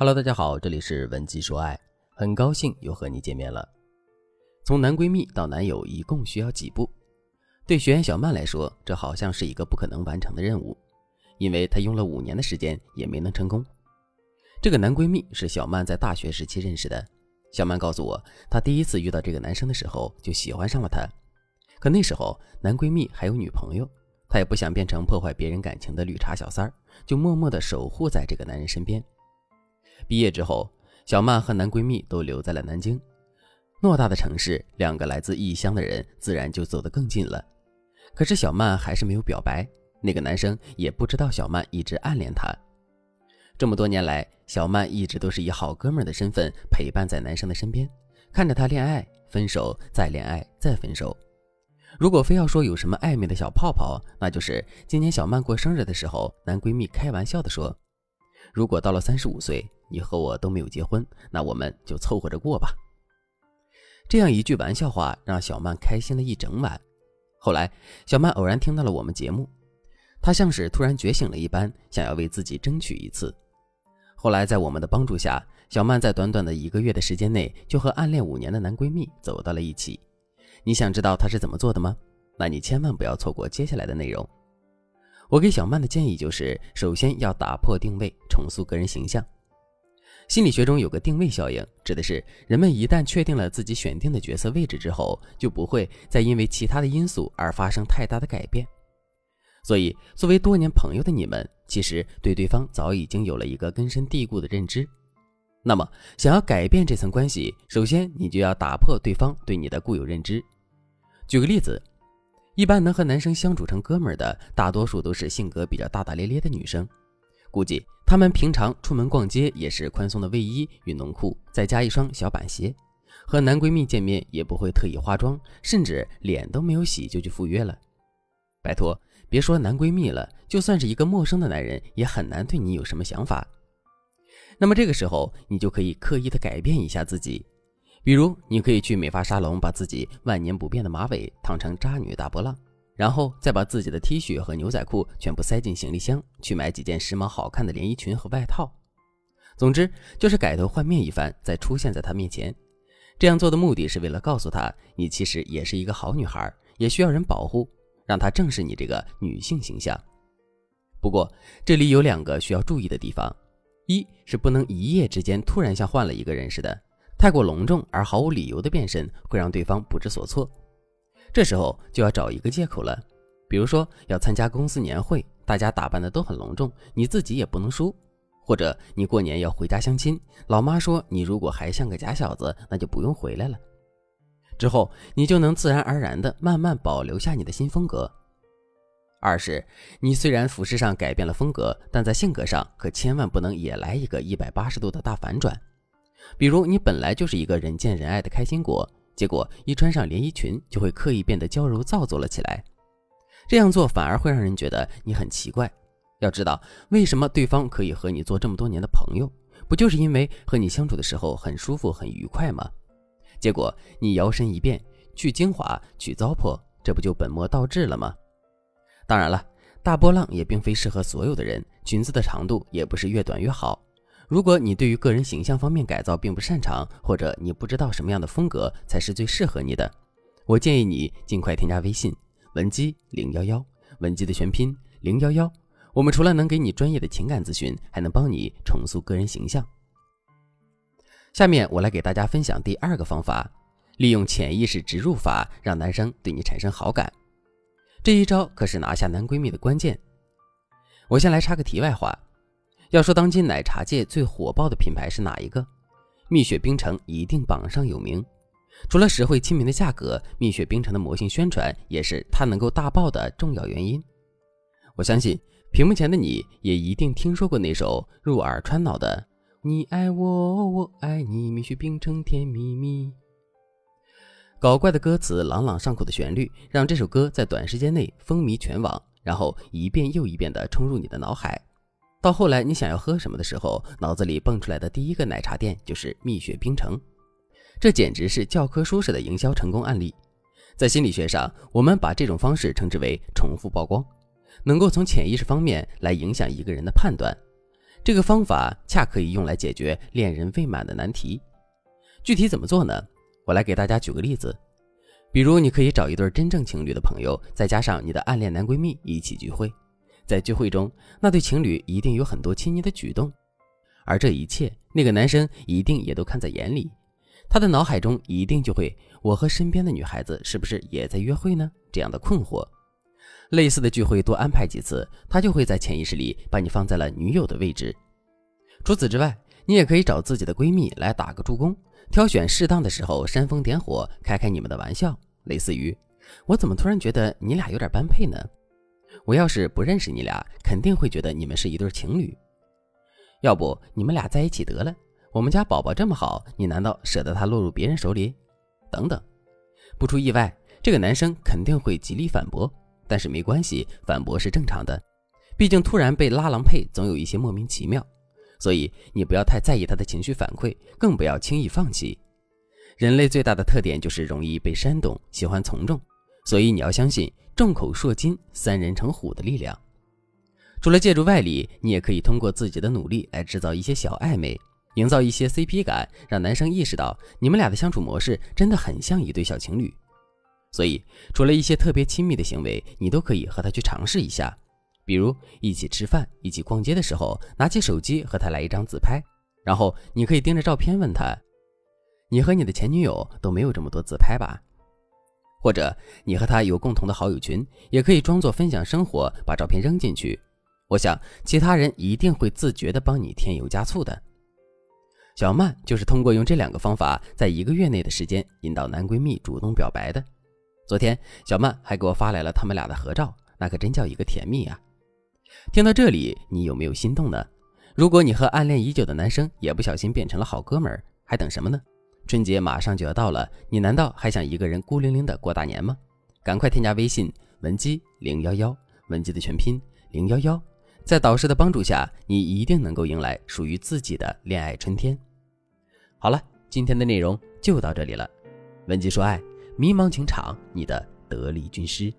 Hello，大家好，这里是文姬说爱，很高兴又和你见面了。从男闺蜜到男友一共需要几步？对学员小曼来说，这好像是一个不可能完成的任务，因为她用了五年的时间也没能成功。这个男闺蜜是小曼在大学时期认识的。小曼告诉我，她第一次遇到这个男生的时候就喜欢上了他，可那时候男闺蜜还有女朋友，她也不想变成破坏别人感情的绿茶小三儿，就默默地守护在这个男人身边。毕业之后，小曼和男闺蜜都留在了南京。偌大的城市，两个来自异乡的人自然就走得更近了。可是小曼还是没有表白，那个男生也不知道小曼一直暗恋他。这么多年来，小曼一直都是以好哥们的身份陪伴在男生的身边，看着他恋爱、分手、再恋爱、再分手。如果非要说有什么暧昧的小泡泡，那就是今年小曼过生日的时候，男闺蜜开玩笑的说：“如果到了三十五岁，你和我都没有结婚，那我们就凑合着过吧。”这样一句玩笑话让小曼开心了一整晚。后来，小曼偶然听到了我们节目，她像是突然觉醒了一般，想要为自己争取一次。后来，在我们的帮助下，小曼在短短的一个月的时间内就和暗恋五年的男闺蜜走到了一起。你想知道她是怎么做的吗？那你千万不要错过接下来的内容。我给小曼的建议就是：首先要打破定位，重塑个人形象。心理学中有个定位效应，指的是人们一旦确定了自己选定的角色位置之后，就不会再因为其他的因素而发生太大的改变。所以，作为多年朋友的你们，其实对对方早已经有了一个根深蒂固的认知。那么，想要改变这层关系，首先你就要打破对方对你的固有认知。举个例子，一般能和男生相处成哥们儿的，大多数都是性格比较大大咧咧的女生。估计他们平常出门逛街也是宽松的卫衣、运动裤，再加一双小板鞋。和男闺蜜见面也不会特意化妆，甚至脸都没有洗就去赴约了。拜托，别说男闺蜜了，就算是一个陌生的男人，也很难对你有什么想法。那么这个时候，你就可以刻意的改变一下自己，比如你可以去美发沙龙，把自己万年不变的马尾烫成渣女大波浪。然后再把自己的 T 恤和牛仔裤全部塞进行李箱，去买几件时髦好看的连衣裙和外套。总之就是改头换面一番，再出现在他面前。这样做的目的是为了告诉他，你其实也是一个好女孩，也需要人保护，让他正视你这个女性形象。不过这里有两个需要注意的地方：一是不能一夜之间突然像换了一个人似的，太过隆重而毫无理由的变身，会让对方不知所措。这时候就要找一个借口了，比如说要参加公司年会，大家打扮的都很隆重，你自己也不能输；或者你过年要回家相亲，老妈说你如果还像个假小子，那就不用回来了。之后你就能自然而然的慢慢保留下你的新风格。二是，你虽然服饰上改变了风格，但在性格上可千万不能也来一个一百八十度的大反转，比如你本来就是一个人见人爱的开心果。结果一穿上连衣裙，就会刻意变得娇柔造作了起来。这样做反而会让人觉得你很奇怪。要知道，为什么对方可以和你做这么多年的朋友，不就是因为和你相处的时候很舒服、很愉快吗？结果你摇身一变，去精华，去糟粕，这不就本末倒置了吗？当然了，大波浪也并非适合所有的人，裙子的长度也不是越短越好。如果你对于个人形象方面改造并不擅长，或者你不知道什么样的风格才是最适合你的，我建议你尽快添加微信文姬零幺幺，文姬的全拼零幺幺。我们除了能给你专业的情感咨询，还能帮你重塑个人形象。下面我来给大家分享第二个方法，利用潜意识植入法让男生对你产生好感。这一招可是拿下男闺蜜的关键。我先来插个题外话。要说当今奶茶界最火爆的品牌是哪一个？蜜雪冰城一定榜上有名。除了实惠亲民的价格，蜜雪冰城的魔性宣传也是它能够大爆的重要原因。我相信屏幕前的你也一定听说过那首入耳穿脑的“你爱我，我爱你，蜜雪冰城甜蜜蜜”。搞怪的歌词，朗朗上口的旋律，让这首歌在短时间内风靡全网，然后一遍又一遍地冲入你的脑海。到后来，你想要喝什么的时候，脑子里蹦出来的第一个奶茶店就是蜜雪冰城，这简直是教科书式的营销成功案例。在心理学上，我们把这种方式称之为重复曝光，能够从潜意识方面来影响一个人的判断。这个方法恰可以用来解决恋人未满的难题。具体怎么做呢？我来给大家举个例子。比如，你可以找一对真正情侣的朋友，再加上你的暗恋男闺蜜一起聚会。在聚会中，那对情侣一定有很多亲昵的举动，而这一切，那个男生一定也都看在眼里。他的脑海中一定就会：我和身边的女孩子是不是也在约会呢？这样的困惑。类似的聚会多安排几次，他就会在潜意识里把你放在了女友的位置。除此之外，你也可以找自己的闺蜜来打个助攻，挑选适当的时候煽风点火，开开你们的玩笑。类似于：我怎么突然觉得你俩有点般配呢？我要是不认识你俩，肯定会觉得你们是一对情侣。要不你们俩在一起得了？我们家宝宝这么好，你难道舍得他落入别人手里？等等，不出意外，这个男生肯定会极力反驳。但是没关系，反驳是正常的，毕竟突然被拉郎配，总有一些莫名其妙。所以你不要太在意他的情绪反馈，更不要轻易放弃。人类最大的特点就是容易被煽动，喜欢从众。所以你要相信“众口铄金，三人成虎”的力量。除了借助外力，你也可以通过自己的努力来制造一些小暧昧，营造一些 CP 感，让男生意识到你们俩的相处模式真的很像一对小情侣。所以，除了一些特别亲密的行为，你都可以和他去尝试一下，比如一起吃饭、一起逛街的时候，拿起手机和他来一张自拍，然后你可以盯着照片问他：“你和你的前女友都没有这么多自拍吧？”或者你和他有共同的好友群，也可以装作分享生活，把照片扔进去。我想其他人一定会自觉的帮你添油加醋的。小曼就是通过用这两个方法，在一个月内的时间引导男闺蜜主动表白的。昨天小曼还给我发来了他们俩的合照，那可真叫一个甜蜜啊！听到这里，你有没有心动呢？如果你和暗恋已久的男生也不小心变成了好哥们儿，还等什么呢？春节马上就要到了，你难道还想一个人孤零零的过大年吗？赶快添加微信文姬零幺幺，文姬的全拼零幺幺，在导师的帮助下，你一定能够迎来属于自己的恋爱春天。好了，今天的内容就到这里了。文姬说爱，迷茫情场，你的得力军师。